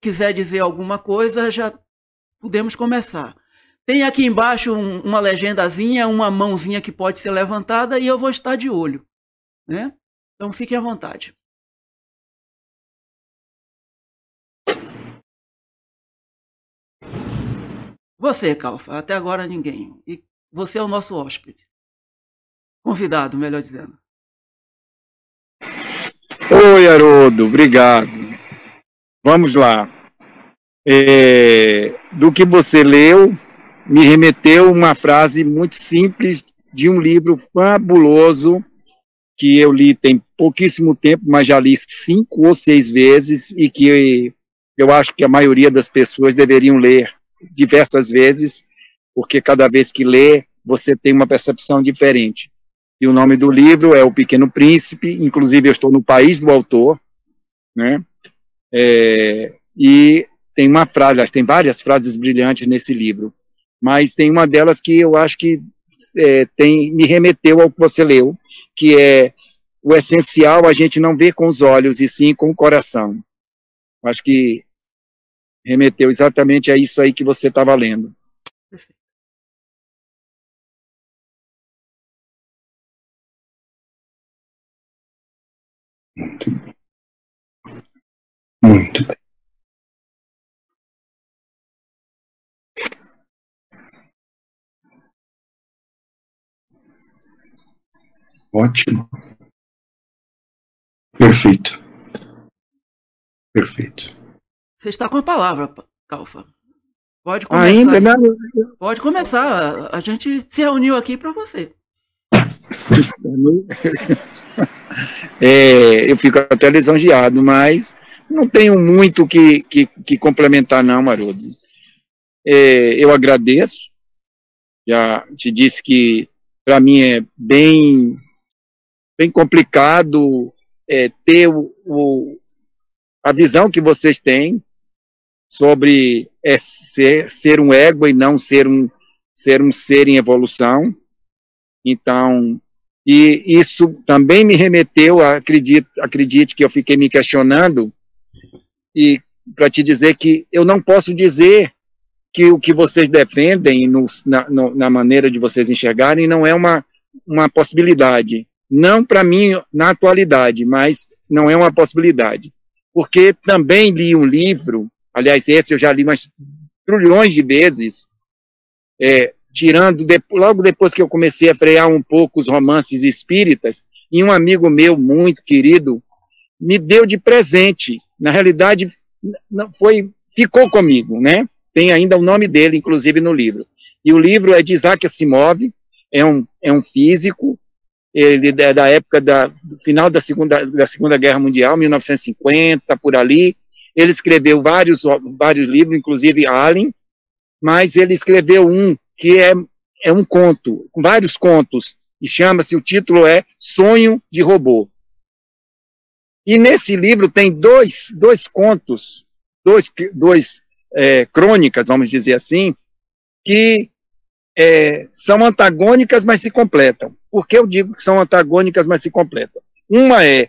quiser dizer alguma coisa, já podemos começar. Tem aqui embaixo um, uma legendazinha, uma mãozinha que pode ser levantada e eu vou estar de olho. Né? Então fiquem à vontade. Você, Calfa, até agora ninguém. E você é o nosso hóspede. Convidado, melhor dizendo. Oi, Haroldo, obrigado. Vamos lá. É, do que você leu, me remeteu uma frase muito simples de um livro fabuloso que eu li tem pouquíssimo tempo, mas já li cinco ou seis vezes e que eu acho que a maioria das pessoas deveriam ler diversas vezes, porque cada vez que lê, você tem uma percepção diferente. E o nome do livro é O Pequeno Príncipe, inclusive eu estou no país do autor, né? É, e tem uma frase, tem várias frases brilhantes nesse livro, mas tem uma delas que eu acho que é, tem, me remeteu ao que você leu, que é o essencial a gente não vê com os olhos, e sim com o coração. Acho que remeteu exatamente a isso aí que você estava lendo. Muito. Muito bem. Ótimo. Perfeito. Perfeito. Você está com a palavra, Calfa. Pode começar. Ainda não. Pode começar. A gente se reuniu aqui para você. É, eu fico até lisonjeado, mas não tenho muito que, que, que complementar, não, Marudo. É, eu agradeço. Já te disse que para mim é bem, bem complicado é, ter o, o, a visão que vocês têm sobre é, ser, ser um ego e não ser um, ser um ser em evolução. Então, e isso também me remeteu, acredite, acredite que eu fiquei me questionando, e para te dizer que eu não posso dizer que o que vocês defendem no, na, no, na, maneira de vocês enxergarem não é uma, uma possibilidade. Não para mim na atualidade, mas não é uma possibilidade. Porque também li um livro, aliás, esse eu já li umas trilhões de vezes, é, tirando, de, logo depois que eu comecei a frear um pouco os romances espíritas, e um amigo meu muito querido me deu de presente. Na realidade, foi, ficou comigo, né? Tem ainda o nome dele, inclusive, no livro. E o livro é de Isaac Asimov, é um, é um físico, ele é da época da, do final da segunda, da segunda Guerra Mundial, 1950, por ali. Ele escreveu vários, vários livros, inclusive Allen, mas ele escreveu um que é, é um conto, vários contos, e chama-se, o título é Sonho de Robô. E nesse livro tem dois, dois contos, dois, dois é, crônicas, vamos dizer assim, que é, são antagônicas, mas se completam. Por que eu digo que são antagônicas, mas se completam? Uma é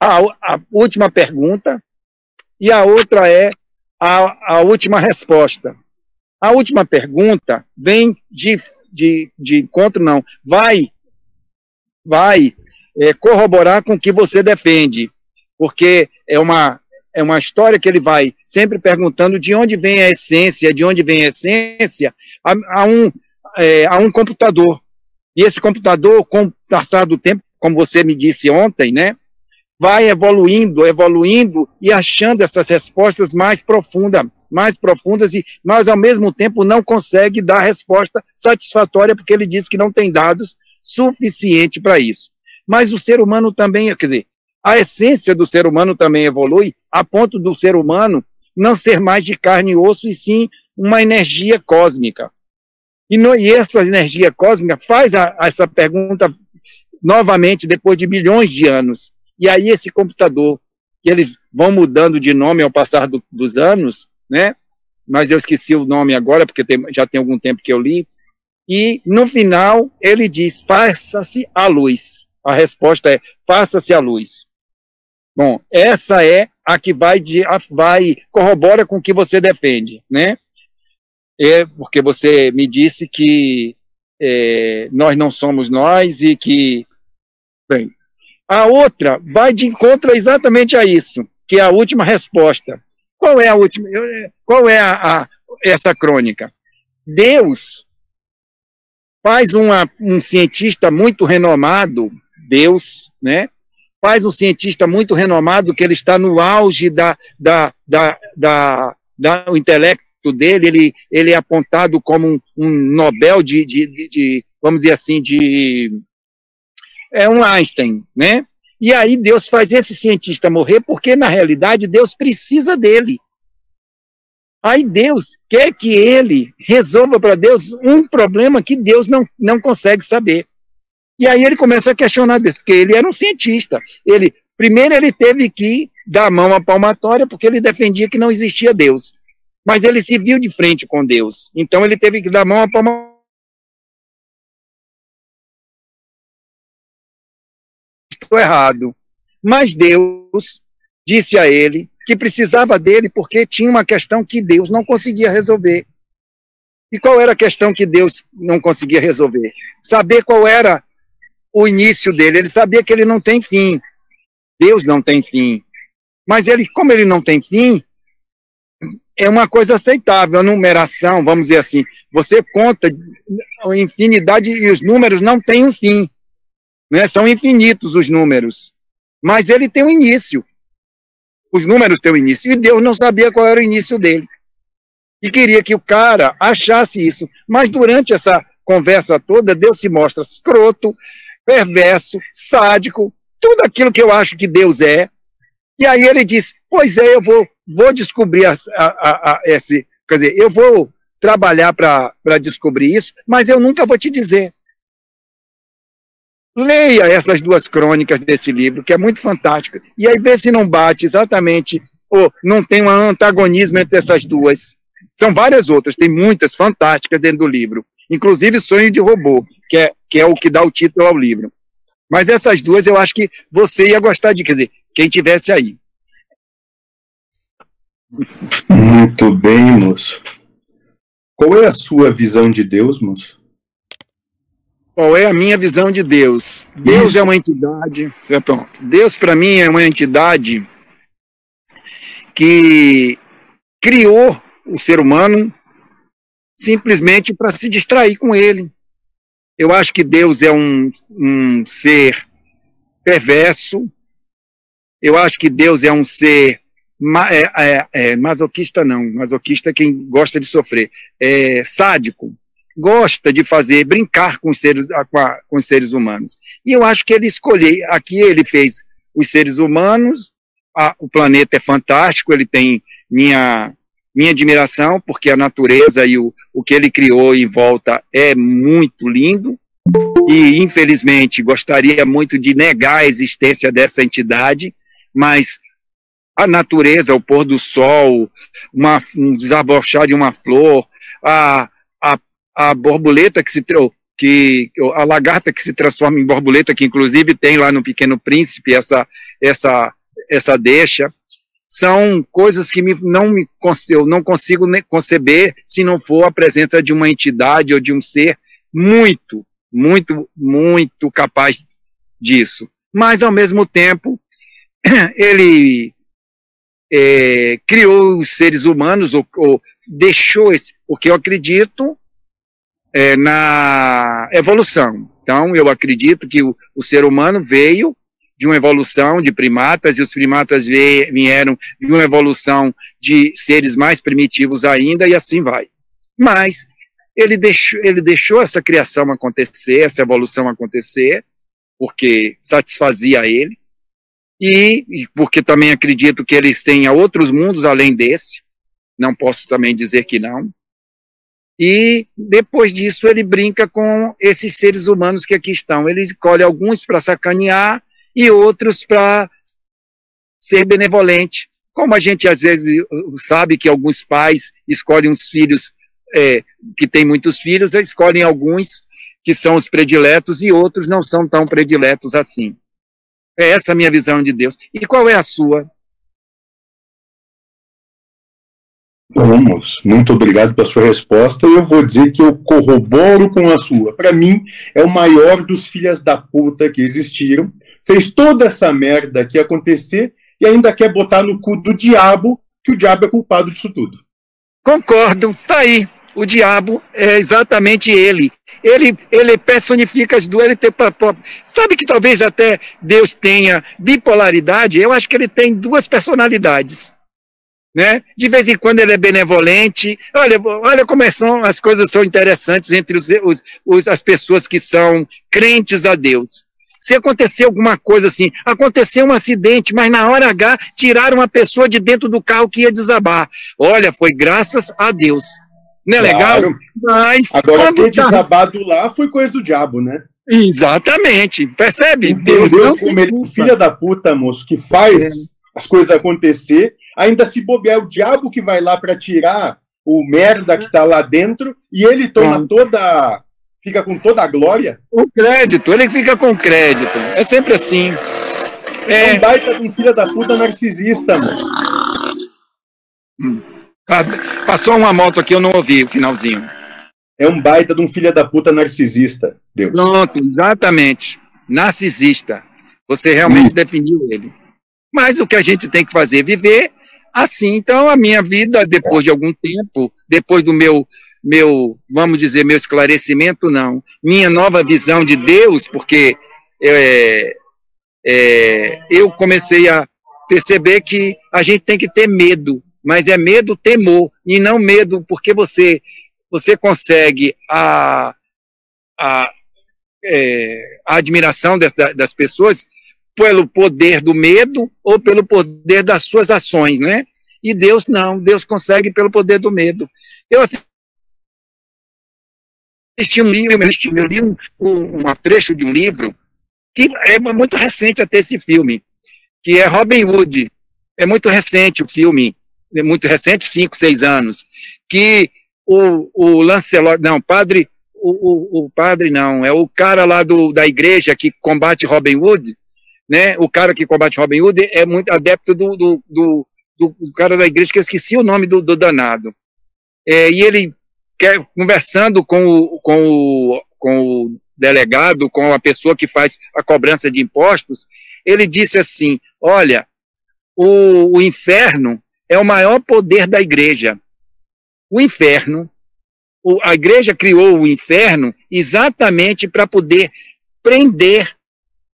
a, a última pergunta e a outra é a, a última resposta. A última pergunta vem de, de, de encontro, não, vai, vai é, corroborar com o que você defende, porque é uma, é uma história que ele vai sempre perguntando de onde vem a essência, de onde vem a essência, a, a um, é, a um computador. E esse computador, com o passar do tempo, como você me disse ontem, né, vai evoluindo, evoluindo e achando essas respostas mais profundas, mais profundas, e, mas ao mesmo tempo não consegue dar resposta satisfatória, porque ele diz que não tem dados suficiente para isso. Mas o ser humano também, quer dizer, a essência do ser humano também evolui a ponto do ser humano não ser mais de carne e osso, e sim uma energia cósmica. E, no, e essa energia cósmica faz a, a essa pergunta novamente depois de bilhões de anos. E aí esse computador, que eles vão mudando de nome ao passar do, dos anos, né? Mas eu esqueci o nome agora, porque tem, já tem algum tempo que eu li. E no final ele diz: faça-se a luz. A resposta é: faça-se a luz. Bom, essa é a que vai, de, a, vai corrobora com o que você defende, né? É porque você me disse que é, nós não somos nós e que. Bem, a outra vai de encontro exatamente a isso, que é a última resposta. Qual é a última? Qual é a, a essa crônica? Deus faz uma, um cientista muito renomado, Deus, né? Faz um cientista muito renomado que ele está no auge da, da, da, da, da o intelecto dele, ele, ele é apontado como um, um Nobel de, de, de, de, vamos dizer assim, de é um Einstein, né? E aí Deus faz esse cientista morrer porque na realidade Deus precisa dele. Aí Deus quer que ele resolva para Deus um problema que Deus não, não consegue saber. E aí ele começa a questionar Deus, porque ele era um cientista. Ele primeiro ele teve que dar a mão à palmatória porque ele defendia que não existia Deus. Mas ele se viu de frente com Deus. Então ele teve que dar a mão à palmatória. Estou errado. Mas Deus disse a ele que precisava dele porque tinha uma questão que Deus não conseguia resolver. E qual era a questão que Deus não conseguia resolver? Saber qual era o início dele. Ele sabia que ele não tem fim. Deus não tem fim. Mas ele, como ele não tem fim, é uma coisa aceitável, a numeração, vamos dizer assim. Você conta a infinidade e os números não têm um fim. Né? São infinitos os números. Mas ele tem um início os números têm um início. E Deus não sabia qual era o início dele. E queria que o cara achasse isso. Mas durante essa conversa toda, Deus se mostra escroto, perverso, sádico, tudo aquilo que eu acho que Deus é. E aí ele diz: Pois é, eu vou, vou descobrir a, a, a, esse. Quer dizer, eu vou trabalhar para descobrir isso, mas eu nunca vou te dizer. Leia essas duas crônicas desse livro, que é muito fantástico, e aí vê se não bate exatamente, ou não tem um antagonismo entre essas duas. São várias outras, tem muitas fantásticas dentro do livro, inclusive Sonho de Robô, que é, que é o que dá o título ao livro. Mas essas duas eu acho que você ia gostar de, quer dizer, quem tivesse aí. Muito bem, moço. Qual é a sua visão de Deus, moço? Qual é a minha visão de Deus? Deus Isso. é uma entidade. É, pronto. Deus, para mim, é uma entidade que criou o ser humano simplesmente para se distrair com ele. Eu acho que Deus é um, um ser perverso. Eu acho que Deus é um ser ma, é, é, é, masoquista, não. Masoquista é quem gosta de sofrer. É sádico gosta de fazer, brincar com os seres, com, a, com os seres humanos. E eu acho que ele escolheu, aqui ele fez os seres humanos, a, o planeta é fantástico, ele tem minha, minha admiração, porque a natureza e o, o que ele criou em volta é muito lindo, e infelizmente gostaria muito de negar a existência dessa entidade, mas a natureza, o pôr do sol, uma, um desabrochar de uma flor, a, a borboleta que se que a lagarta que se transforma em borboleta, que inclusive tem lá no Pequeno Príncipe essa essa essa deixa, são coisas que me, não me eu não consigo conceber se não for a presença de uma entidade ou de um ser muito, muito, muito capaz disso. Mas ao mesmo tempo ele é, criou os seres humanos ou, ou deixou esse, porque eu acredito é, na evolução. Então, eu acredito que o, o, ser humano veio de uma evolução de primatas, e os primatas vieram de uma evolução de seres mais primitivos ainda, e assim vai. Mas ele deixou, ele deixou essa criação acontecer, essa evolução acontecer, porque satisfazia ele, e, e porque também acredito que eles tenham outros mundos além desse, não posso também dizer que não, e depois disso ele brinca com esses seres humanos que aqui estão. Ele escolhe alguns para sacanear e outros para ser benevolente. Como a gente às vezes sabe que alguns pais escolhem os filhos é, que têm muitos filhos, escolhem alguns que são os prediletos e outros não são tão prediletos assim. É essa a minha visão de Deus. E qual é a sua? Moço, muito obrigado pela sua resposta. Eu vou dizer que eu corroboro com a sua. Para mim, é o maior dos filhas da puta que existiram. Fez toda essa merda aqui acontecer e ainda quer botar no cu do diabo que o diabo é culpado disso tudo. Concordo, tá aí. O diabo é exatamente ele. Ele, ele personifica as duas. Ele tem, sabe que talvez até Deus tenha bipolaridade? Eu acho que ele tem duas personalidades. Né? De vez em quando ele é benevolente. Olha, olha como é, são, as coisas são interessantes entre os, os, os, as pessoas que são crentes a Deus. Se acontecer alguma coisa assim, aconteceu um acidente, mas na hora H tiraram uma pessoa de dentro do carro que ia desabar. Olha, foi graças a Deus. Não é claro. legal? Mas Agora, ter tá... desabado lá foi coisa do diabo, né? Exatamente. Percebe? Entendeu Deus não como ele, filha da puta, moço, que faz é. as coisas acontecer, ainda se bobear o diabo que vai lá para tirar o merda que tá lá dentro e ele toma é. toda fica com toda a glória? O crédito, ele fica com crédito. É sempre assim. É, é um baita de um filho da puta narcisista, moço. Hum. Passou uma moto aqui, eu não ouvi o finalzinho. É um baita de um filho da puta narcisista, Deus. Pronto, exatamente. Narcisista. Você realmente hum. definiu ele. Mas o que a gente tem que fazer é viver assim. Então, a minha vida, depois de algum tempo, depois do meu meu, vamos dizer, meu esclarecimento, não. Minha nova visão de Deus, porque é, é, eu comecei a perceber que a gente tem que ter medo, mas é medo temor, e não medo porque você, você consegue a, a, é, a admiração das, das pessoas pelo poder do medo ou pelo poder das suas ações, né? E Deus não, Deus consegue pelo poder do medo. Eu assisti um livro, eu li um, um, um trecho de um livro, que é muito recente até esse filme, que é Robin Hood. É muito recente o filme, é muito recente, cinco, seis anos, que o, o Lancelot, não, padre, o, o, o, padre não, é o cara lá do, da igreja que combate Robin Hood, né, o cara que combate Robin Hood é muito adepto do, do, do, do cara da igreja, que eu esqueci o nome do, do danado. É, e ele quer, conversando com o, com, o, com o delegado, com a pessoa que faz a cobrança de impostos, ele disse assim: olha, o, o inferno é o maior poder da igreja. O inferno, o, a igreja criou o inferno exatamente para poder prender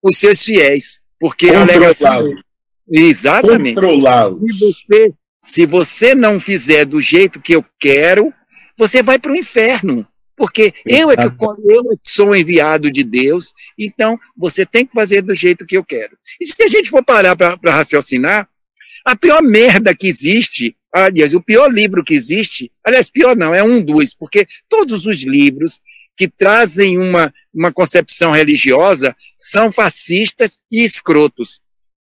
os seus fiéis, porque a alegação exatamente. Se você, se você não fizer do jeito que eu quero, você vai para o inferno. Porque eu é, que, eu é que sou enviado de Deus, então você tem que fazer do jeito que eu quero. E se a gente for parar para raciocinar, a pior merda que existe, aliás, o pior livro que existe, aliás, pior não, é um dos, porque todos os livros que trazem uma, uma concepção religiosa são fascistas e escrotos.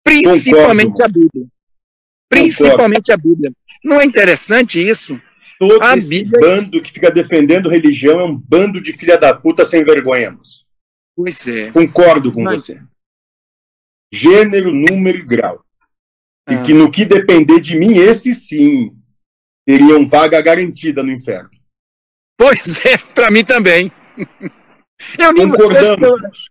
Principalmente Concordo. a Bíblia. Principalmente Concordo. a Bíblia. Não é interessante isso? Todo a esse Bíblia... bando que fica defendendo religião é um bando de filha da puta sem vergonha. Pois é. Concordo com Mas... você. Gênero, número e grau. Ah. E que no que depender de mim, esse sim teriam vaga garantida no inferno. Pois é, para mim também. Eu Concordamos.